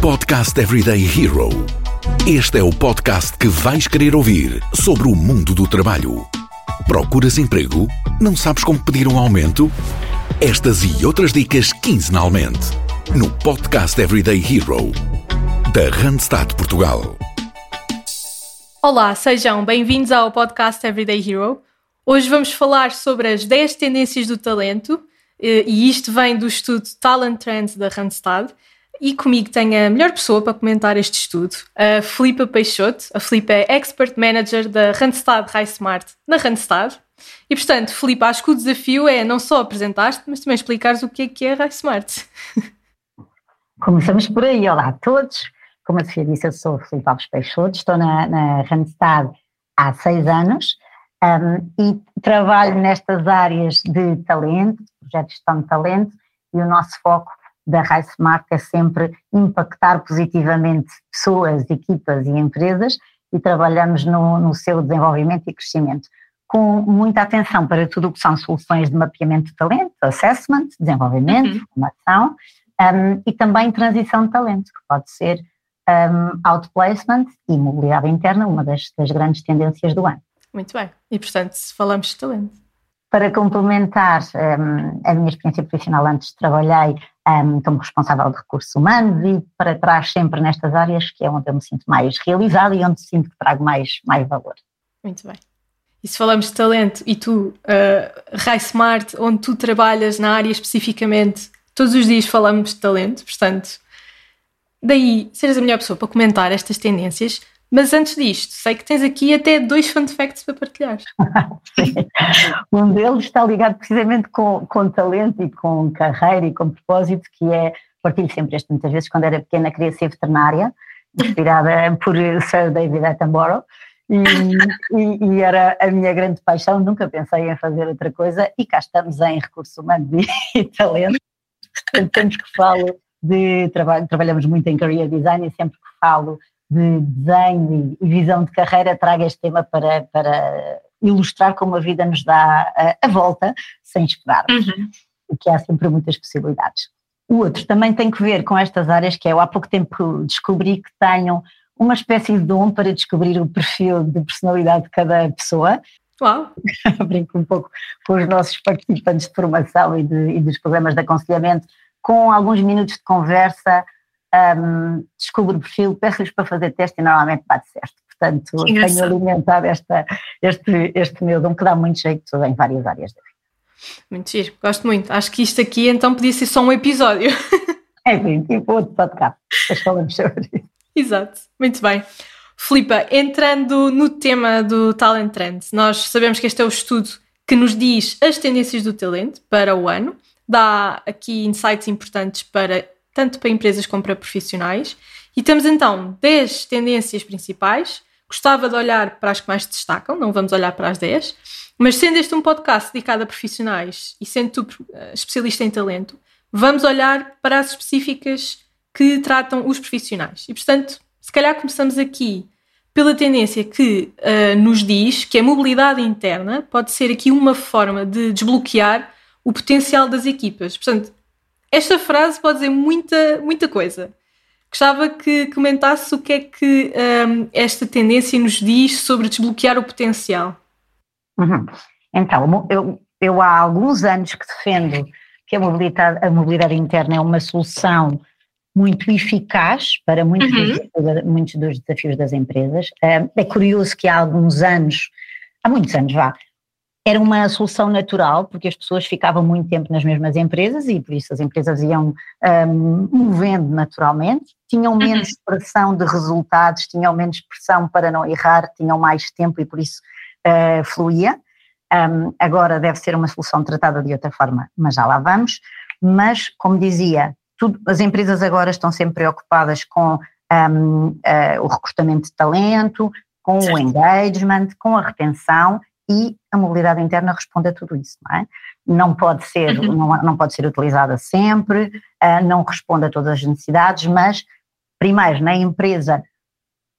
Podcast Everyday Hero. Este é o podcast que vais querer ouvir sobre o mundo do trabalho. Procuras emprego? Não sabes como pedir um aumento? Estas e outras dicas quinzenalmente no Podcast Everyday Hero da Randstad Portugal. Olá, sejam bem-vindos ao podcast Everyday Hero. Hoje vamos falar sobre as 10 tendências do talento eh, e isto vem do estudo Talent Trends da Randstad. E comigo tenho a melhor pessoa para comentar este estudo, a Filipa Peixoto. A Filipa é Expert Manager da Randstad High Smart na Randstad. E portanto, Filipa, acho que o desafio é não só apresentar-te, mas também explicares o que é que é High Smart. Começamos por aí. Olá a todos. Como a Sofia disse, eu sou a Filipe Alves Peixoto, estou na, na Randstad há seis anos um, e trabalho nestas áreas de talento, projetos de gestão de talento, e o nosso foco da Rice Smart é sempre impactar positivamente pessoas, equipas e empresas e trabalhamos no, no seu desenvolvimento e crescimento, com muita atenção para tudo o que são soluções de mapeamento de talento, assessment, desenvolvimento, uhum. formação um, e também transição de talento, que pode ser um, outplacement e mobilidade interna, uma das, das grandes tendências do ano. Muito bem. E, portanto, falamos de talento. Para complementar um, a minha experiência profissional, antes trabalhei um, como responsável de recursos humanos e para trás sempre nestas áreas que é onde eu me sinto mais realizada e onde sinto que trago mais, mais valor. Muito bem. E se falamos de talento e tu, uh, Rai Smart, onde tu trabalhas na área especificamente, todos os dias falamos de talento, portanto, daí seres a melhor pessoa para comentar estas tendências, mas antes disto, sei que tens aqui até dois fun facts para partilhar. um deles está ligado precisamente com, com talento e com carreira e com propósito, que é, partilho sempre este muitas vezes, quando era pequena queria ser veterinária, inspirada por Sir David Attenborough, e, e, e, era a minha grande paixão, nunca pensei em fazer outra coisa, e cá estamos em recursos humanos e, e talento, sempre que falo de trabalho, trabalhamos muito em career design e sempre que falo de desenho e visão de carreira, trago este tema para, para ilustrar como a vida nos dá a, a volta sem esperarmos, uhum. e que há sempre muitas possibilidades. O outro também tem que ver com estas áreas que eu há pouco tempo descobri que tenho uma espécie de dom para descobrir o perfil de personalidade de cada pessoa. Uau! Brinco um pouco com os nossos participantes de formação e, de, e dos programas de aconselhamento, com alguns minutos de conversa, um, descubro o perfil, peço-lhes para fazer teste e normalmente bate certo. Portanto, tenho alimentado esta, este, este meu dom que dá muito jeito em várias áreas da vida. Muito giro, gosto muito. Acho que isto aqui então podia ser só um episódio. É sim, tipo outro podcast, depois falamos sobre isso. Exato, muito bem. Filipa, entrando no tema do Talent Trends, nós sabemos que este é o estudo que nos diz as tendências do talento para o ano, dá aqui insights importantes para tanto para empresas como para profissionais. E temos então 10 tendências principais. Gostava de olhar para as que mais destacam, não vamos olhar para as 10, mas sendo este um podcast dedicado a profissionais e sendo tu uh, especialista em talento, vamos olhar para as específicas que tratam os profissionais. E portanto, se calhar começamos aqui pela tendência que uh, nos diz que a mobilidade interna pode ser aqui uma forma de desbloquear o potencial das equipas. Portanto, esta frase pode dizer muita, muita coisa. Gostava que comentasse o que é que um, esta tendência nos diz sobre desbloquear o potencial. Uhum. Então, eu, eu há alguns anos que defendo que a mobilidade, a mobilidade interna é uma solução muito eficaz para muitos, uhum. dos, muitos dos desafios das empresas. Hum, é curioso que há alguns anos, há muitos anos vá, era uma solução natural, porque as pessoas ficavam muito tempo nas mesmas empresas e por isso as empresas iam um, movendo naturalmente, tinham uhum. menos pressão de resultados, tinham menos pressão para não errar, tinham mais tempo e por isso uh, fluía. Um, agora deve ser uma solução tratada de outra forma, mas já lá vamos. Mas, como dizia, tudo, as empresas agora estão sempre preocupadas com um, uh, o recrutamento de talento, com o engagement, com a retenção e a mobilidade interna responde a tudo isso, não é? Não pode ser, uhum. não, não, pode ser utilizada sempre, uh, não responde a todas as necessidades, mas primeiro na empresa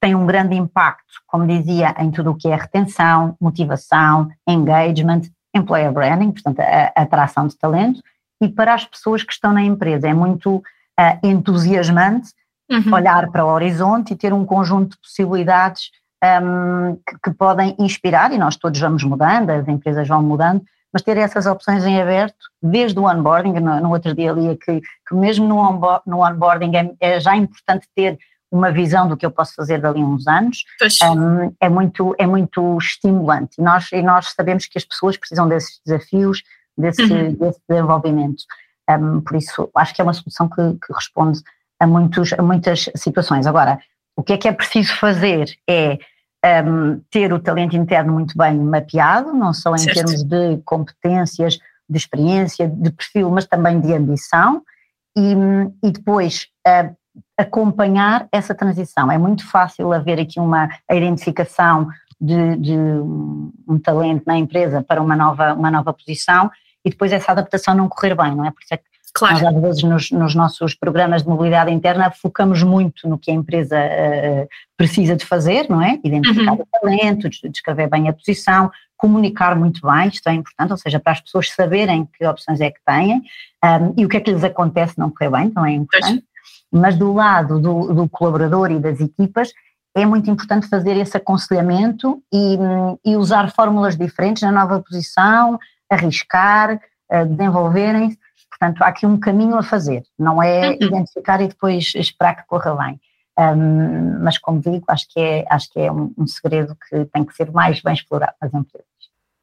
tem um grande impacto, como dizia, em tudo o que é retenção, motivação, engagement, employer branding, portanto a, a atração de talento, e para as pessoas que estão na empresa é muito uh, entusiasmante uhum. olhar para o horizonte e ter um conjunto de possibilidades um, que, que, podem inspirar, e nós todos vamos mudando, as empresas vão mudando, mas ter essas opções em aberto desde o onboarding, no, no outro dia ali, que, que mesmo no, onboard, no onboarding é, é, já importante ter uma visão do que eu posso fazer dali a uns anos, um, é, muito, é muito estimulante. E nós, e nós sabemos que as pessoas precisam desses desafios, desse, uhum. desse desenvolvimento. Um, por isso, acho que é uma solução que, que responde a, muitos, a muitas situações. Agora, o que é que é preciso fazer é um, ter o talento interno muito bem mapeado, não só em certo. termos de competências, de experiência, de perfil, mas também de ambição, e, e depois uh, acompanhar essa transição. É muito fácil haver aqui uma identificação de, de um, talento na empresa para uma nova, uma nova posição e depois essa adaptação não correr bem, não é? Por isso é que Claro. Nós, às vezes, nos, nos, nossos programas de mobilidade interna, focamos muito no que a empresa uh, precisa de fazer, não é? Identificar uhum. o talento, descrever bem a posição, comunicar muito bem, isto é importante, ou seja, para as pessoas saberem que opções é que têm um, e o que é que lhes acontece não correr bem, também é importante. Pois. Mas do lado do, do, colaborador e das equipas, é muito importante fazer esse aconselhamento e, e usar fórmulas diferentes na nova posição, arriscar, uh, desenvolverem-se Portanto, há aqui um caminho a fazer, não é uhum. identificar e depois esperar que corra bem. Um, mas, como digo, acho que é, acho que é um, um, segredo que tem que ser mais bem explorado nas empresas.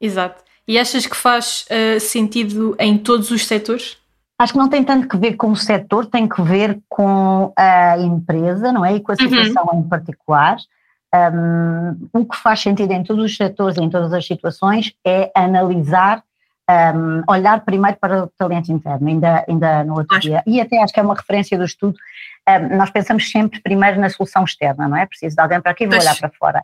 Exato. E achas que faz uh, sentido em todos os setores? Acho que não tem tanto que ver com o setor, tem que ver com a empresa, não é? E com a uhum. situação uhum. em particular. Um, o que faz sentido em todos os setores, em todas as situações, é analisar um, olhar primeiro para o talento interno, ainda, ainda no outro acho. dia, e até acho que é uma referência do estudo, um, nós pensamos sempre primeiro na solução externa, não é? Preciso de alguém para aqui vou olhar para fora.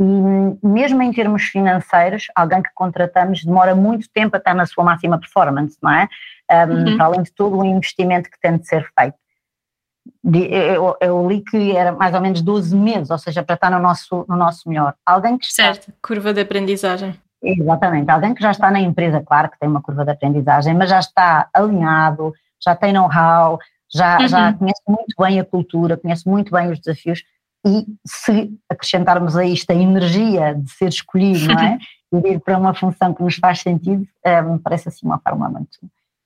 E mesmo em termos financeiros, alguém que contratamos demora muito tempo a estar na sua máxima performance, não é? Um, uhum. Para além de todo o investimento que tem de ser feito. Eu, eu, li que era mais ou menos 12 meses, ou seja, para estar no nosso, no nosso melhor. Alguém que está, certo, curva de aprendizagem. Exatamente, alguém que já está na empresa, claro que tem uma curva de aprendizagem, mas já está alinhado, já tem know-how, já, uhum. já conhece muito bem a cultura, conhece muito bem os desafios e se acrescentarmos a isto a energia de ser escolhido, não é? E ir para uma função que nos faz sentido, é, me parece assim uma forma muito,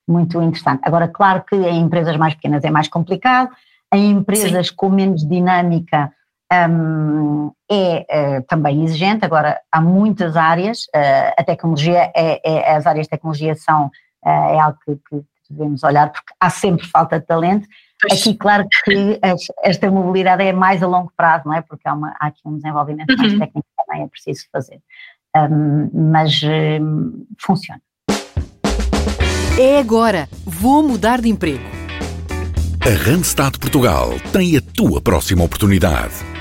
muito interessante. Agora, claro que em empresas mais pequenas é mais complicado, em empresas Sim. com menos dinâmica um, é uh, também exigente. Agora, há muitas áreas, uh, a tecnologia, é, é, as áreas de tecnologia são, uh, é algo que, que, devemos olhar, porque há sempre falta de talento. Pois. Aqui, claro que esta mobilidade é mais a longo prazo, não é? Porque há, uma, há aqui um desenvolvimento uhum. mais técnico que também é preciso fazer. Um, mas um, funciona. É agora. Vou mudar de emprego. A Randstad Portugal tem a tua próxima oportunidade.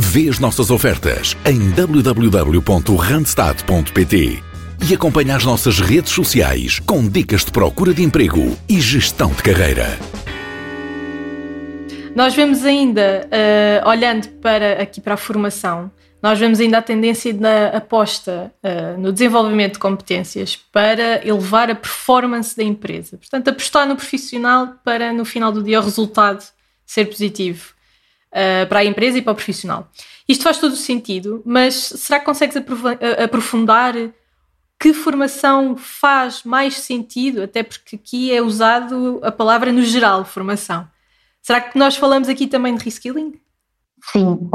Vê as nossas ofertas em www.randstad.pt e acompanha as nossas redes sociais com dicas de procura de emprego e gestão de carreira. Nós vemos ainda, uh, olhando para aqui para a formação, nós vemos ainda a tendência da aposta uh, no desenvolvimento de competências para elevar a performance da empresa. Portanto, apostar no profissional para no final do dia o resultado ser positivo uh, para a empresa e para o profissional. Isto faz todo o sentido, mas será que consegues eh, aprofundar que formação faz mais sentido? Até porque aqui é usado a palavra no geral, formação. Será que nós falamos aqui também de reskilling? Sim,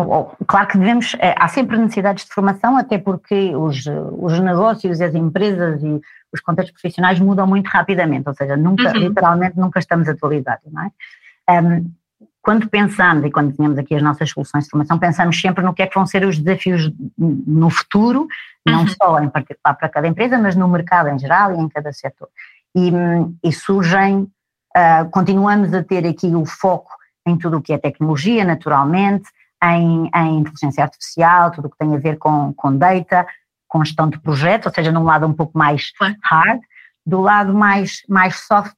claro que devemos, eh, há sempre necessidades de formação, até porque os, os negócios, as empresas e os contextos profissionais mudam muito rapidamente, ou seja, nunca, uhum. literalmente nunca estamos atualizados, não é? Um, quando pensamos, e quando desenhamos aqui as nossas soluções de formação, pensamos sempre no que é que vão ser os desafios no futuro, não uhum. só em particular para cada empresa, mas no mercado em geral e em cada setor. E, e surgem, uh, continuamos a ter aqui o foco em tudo o que é tecnologia, naturalmente, em, em inteligência artificial, tudo o que tem a ver com, com data, com gestão de projetos, ou seja, num lado um pouco mais hard, do lado mais, mais soft,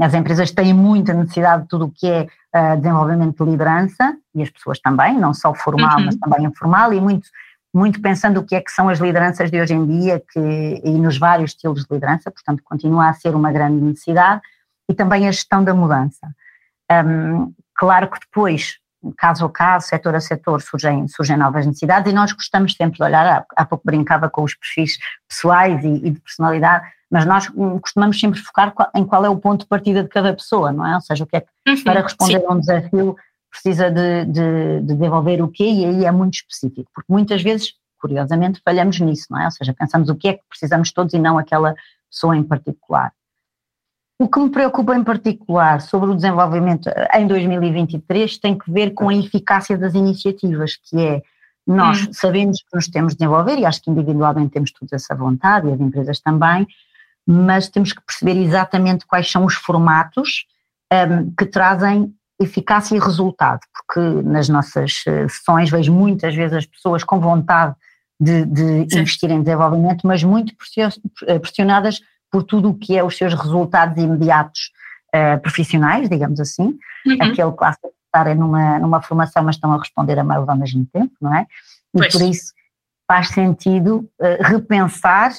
as empresas têm muita necessidade de tudo o que é uh, desenvolvimento de liderança, e as pessoas também, não só formal, uhum. mas também informal, e muito, muito pensando o que é que são as lideranças de hoje em dia que, e nos vários estilos de liderança, portanto continua a ser uma grande necessidade, e também a gestão da mudança. Um, claro que depois, caso a caso, setor a setor, surgem, surgem novas necessidades e nós gostamos sempre de olhar, há, pouco brincava com os perfis pessoais e, e de personalidade, mas nós costumamos sempre focar em qual é o ponto de partida de cada pessoa, não é? Ou seja, o que é que, uhum, para responder sim. a um desafio precisa de, de, de, desenvolver o quê e aí é muito específico, porque muitas vezes, curiosamente, falhamos nisso, não é? Ou seja, pensamos o que é que precisamos todos e não aquela pessoa em particular. O que me preocupa em particular sobre o desenvolvimento em 2023 tem que ver com a eficácia das iniciativas, que é nós hum. sabemos que nos temos de desenvolver e acho que individualmente temos toda essa vontade e as empresas também, mas temos que perceber exatamente quais são os formatos um, que trazem eficácia e resultado, porque nas nossas eh, sessões vejo muitas vezes as pessoas com vontade de, de investir em desenvolvimento, mas muito eh, pressionadas por tudo o que é os seus resultados imediatos uh, profissionais, digamos assim, uhum. aquele clássico de estarem numa, numa formação, mas estão a responder a mails ao mesmo tempo, não é? E pois. por isso faz sentido uh, repensar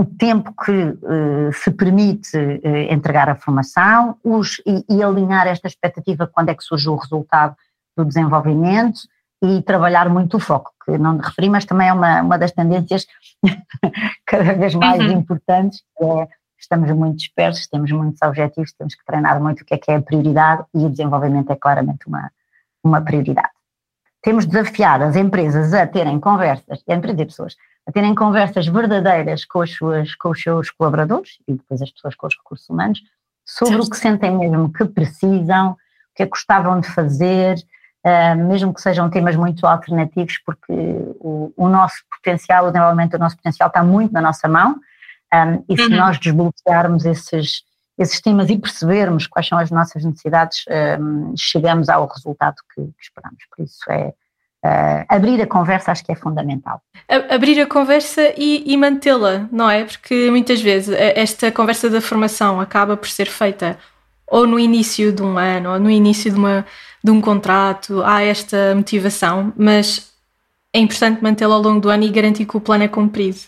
o tempo que uh, se permite uh, entregar a formação os, e, e, alinhar esta expectativa quando é que surge o resultado do desenvolvimento e trabalhar muito o foco, que não me referi, mas também é uma, uma das tendências cada vez mais uhum. importantes, é, estamos muito dispersos, temos muitos objetivos, temos que treinar muito o que é que é a prioridade e o desenvolvimento é claramente uma, uma prioridade. Temos de desafiar as empresas a terem conversas, empresas e pessoas, a terem conversas verdadeiras com, as suas, com os seus colaboradores e depois as pessoas com os recursos humanos sobre certo. o que sentem mesmo que precisam, o que é que gostavam de fazer, uh, mesmo que sejam temas muito alternativos, porque o, o, nosso potencial, o desenvolvimento do nosso potencial está muito na nossa mão um, e se uhum. nós desbloquearmos esses, esses temas e percebermos quais são as nossas necessidades, um, chegamos ao resultado que, que esperamos. Por isso é Uh, abrir a conversa acho que é fundamental. Abrir a conversa e, e mantê-la, não é? Porque muitas vezes eh, esta conversa da formação acaba por ser feita ou no início de um ano, ou no início de, uma, de um contrato, há esta motivação, mas é importante mantê-la ao longo do ano e garantir que o plano é cumprido.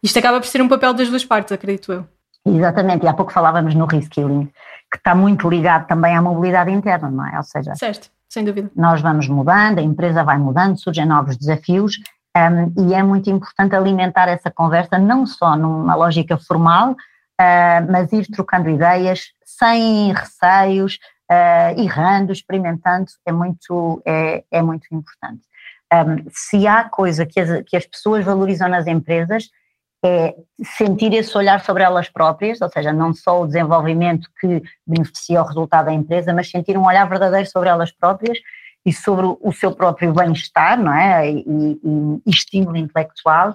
Isto acaba por ser um papel das duas partes, acredito eu. Exatamente, e há pouco falávamos no reskilling, que está muito ligado também à mobilidade interna, não é? Ou seja, certo sem dúvida. Nós vamos mudando, a empresa vai mudando, surgem novos desafios um, e é muito importante alimentar essa conversa, não só numa lógica formal, uh, mas ir trocando ideias sem receios, uh, errando, experimentando, é muito, é, é muito importante. Um, se há coisa que as, que as pessoas valorizam nas empresas, é sentir esse olhar sobre elas próprias, ou seja, não só o desenvolvimento que beneficia o resultado da empresa, mas sentir um olhar verdadeiro sobre elas próprias e sobre o seu próprio bem-estar, não é? E, e, e, estímulo intelectual,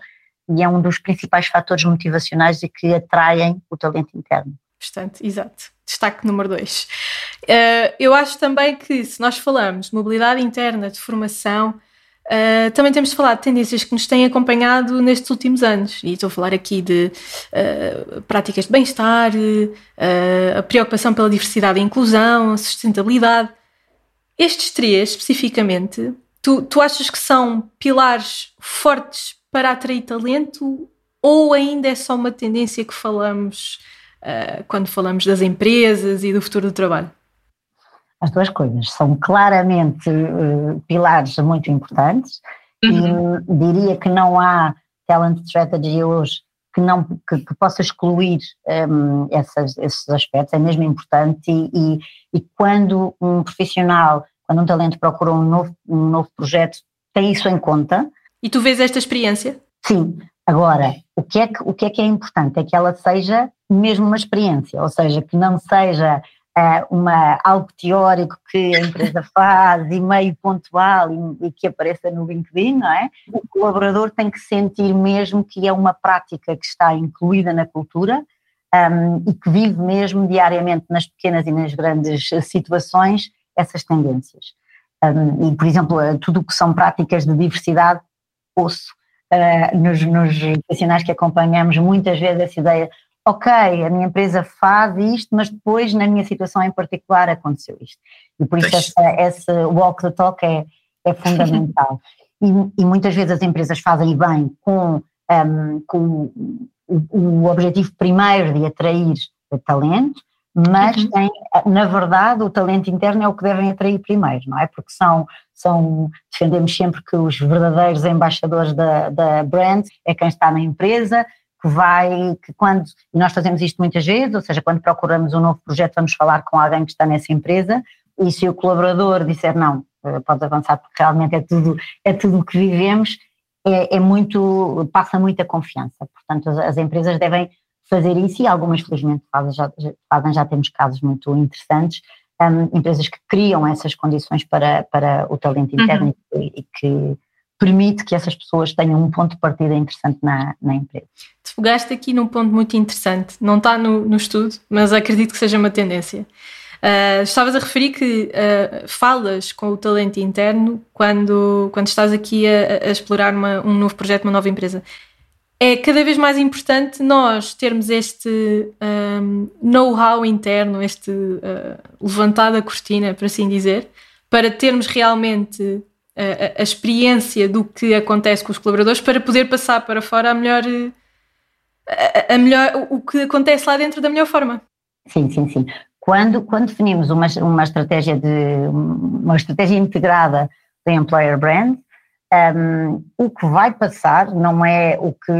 e é um dos principais fatores motivacionais e que atraem o talento interno. Bastante, exato. Destaque número dois. Uh, eu acho também que se nós falamos de mobilidade interna, de formação, Uh, também temos de falar de tendências que nos têm acompanhado nestes últimos anos, e estou a falar aqui de uh, práticas de bem-estar, uh, a preocupação pela diversidade e inclusão, a sustentabilidade. Estes três, especificamente, tu, tu achas que são pilares fortes para atrair talento ou ainda é só uma tendência que falamos quando falamos das empresas e do futuro do trabalho? As duas coisas são claramente uh, pilares muito importantes uhum. e diria que não há talent strategy hoje que não que, que possa excluir um, ehm, essas, esses aspectos, é mesmo importante e, e, e, quando um profissional, quando um talento procura um novo, um novo projeto, tem isso em conta. E tu vês esta experiência? Sim. Agora, o que é que, o que, é, que é importante? É que ela seja mesmo uma experiência, ou seja, que não seja uma, algo teórico que a empresa faz e meio pontual e, e, que apareça no LinkedIn, não é? O colaborador tem que sentir mesmo que é uma prática que está incluída na cultura um, e que vive mesmo diariamente nas pequenas e nas grandes situações essas tendências. Um, e, por exemplo, tudo o que são práticas de diversidade, ouço uh, nos, nos profissionais que acompanhamos muitas vezes essa ideia ok, a minha empresa faz isto, mas depois na minha situação em particular aconteceu isto. E por isso essa, esse walk the talk é, é fundamental. e, e, muitas vezes as empresas fazem bem com, um, com o, o, objetivo primeiro de atrair talento, mas uhum. tem, na verdade, o talento interno é o que devem atrair primeiro, não é? Porque são, são defendemos sempre que os verdadeiros embaixadores da, da brand é quem está na empresa, que vai, que quando, e nós fazemos isto muitas vezes, ou seja, quando procuramos um novo projeto, vamos falar com alguém que está nessa empresa, e se o colaborador disser não, eh, pode avançar porque realmente é tudo, é tudo o que vivemos, é, é, muito, passa muita confiança. Portanto, as, as, empresas devem fazer isso e algumas, felizmente, fazem, já, fazem, já temos casos muito interessantes, um, empresas que criam essas condições para, para o talento interno uhum. e, e, que permite que essas pessoas tenham um ponto de partida interessante na, na empresa. Te fogaste aqui num ponto muito interessante, não está no, no estudo, mas acredito que seja uma tendência. Uh, estavas a referir que uh, falas com o talento interno quando, quando estás aqui a, a explorar uma, um novo projeto, uma nova empresa. É cada vez mais importante nós termos este um, know-how interno, este uh, levantado a cortina, por assim dizer, para termos realmente a, experiência do que acontece com os colaboradores para poder passar para fora a melhor, a, a melhor o que acontece lá dentro da melhor forma. Sim, sim, sim. Quando, quando definimos uma, uma estratégia de uma estratégia integrada da employer brand, um, o que vai passar não é o que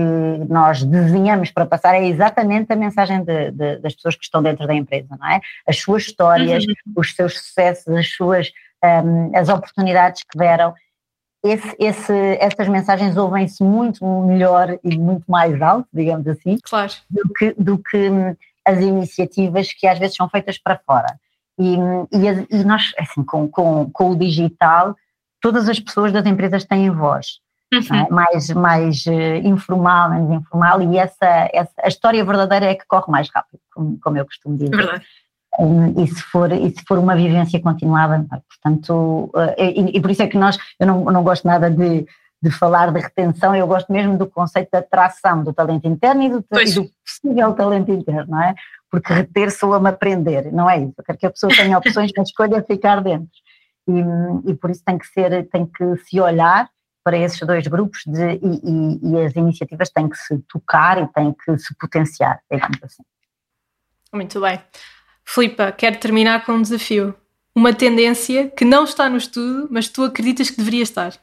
nós desenhamos para passar, é exatamente a mensagem de, de, das pessoas que estão dentro da empresa, não é? As suas histórias, uhum. os seus sucessos, as suas um, as oportunidades que deram. Esse, esse, essas mensagens ouvem-se muito melhor e muito mais alto, digamos assim, claro. do, que, do que hum, as iniciativas que às vezes são feitas para fora. E, e, e nós, assim, com, com, com, o digital, todas as pessoas das empresas têm voz. É? Uhum. É? Mais, mais uh, informal, menos informal, e essa, essa, a história verdadeira é que corre mais rápido, como, como eu costumo dizer. Verdade e se for, e se for uma vivência continuada, portanto, eh, e, e, por isso é que nós, eu não, não gosto nada de, de falar de retenção, eu gosto mesmo do conceito da atração do talento interno e do, e do possível talento interno, não é? Porque reter soa-me aprender, não é isso, eu quero que a pessoa tenha opções, mas escolha ficar dentro. E, e por isso tem que ser, tem que se olhar para esses dois grupos de, e, e, e as iniciativas têm que se tocar e têm que se potenciar, digamos assim. Muito bem. Filipa, quero terminar com um desafio. Uma tendência que não está no estudo, mas tu acreditas que deveria estar.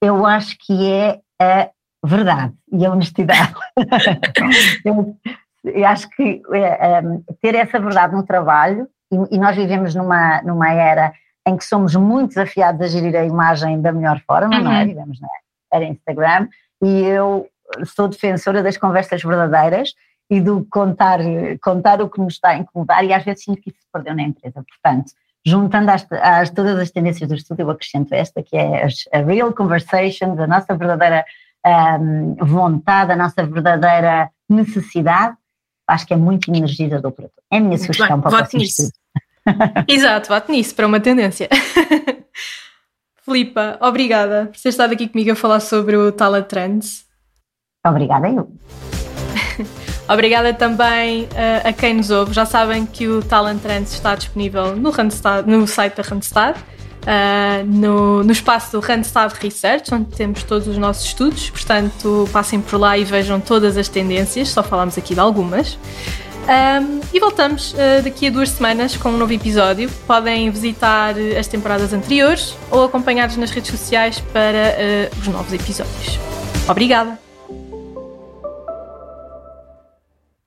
Eu acho que é a verdade e a honestidade. eu, eu, acho que é, um, ter essa verdade no trabalho, e, e, nós vivemos numa, numa era em que somos muito desafiados a gerir a imagem da melhor forma, uhum. não é? Uhum. Vivemos na era Instagram, e eu sou defensora das conversas verdadeiras e do contar, contar o que nos está a incomodar e às vezes sinto que isso se perdeu na empresa. Portanto, juntando às, às, todas as tendências do estudo, eu acrescento esta, que é a real conversations, a nossa verdadeira um, vontade, a nossa verdadeira necessidade, acho que é muito energizador para todos. É a minha muito sugestão bem, para o próximo nisso. estudo. Exato, voto nisso, para uma tendência. Filipa, obrigada por ter estado aqui comigo a falar sobre o Talent Trends. Obrigada eu. Obrigada também uh, a quem nos ouve. Já sabem que o Talent Trends está disponível no, Randstad, no site da Randstad, uh, no, no espaço do Randstad Research, onde temos todos os nossos estudos. Portanto, passem por lá e vejam todas as tendências. Só falamos aqui de algumas. Um, e voltamos uh, daqui a duas semanas com um novo episódio. Podem visitar as temporadas anteriores ou acompanhar-nos nas redes sociais para uh, os novos episódios. Obrigada!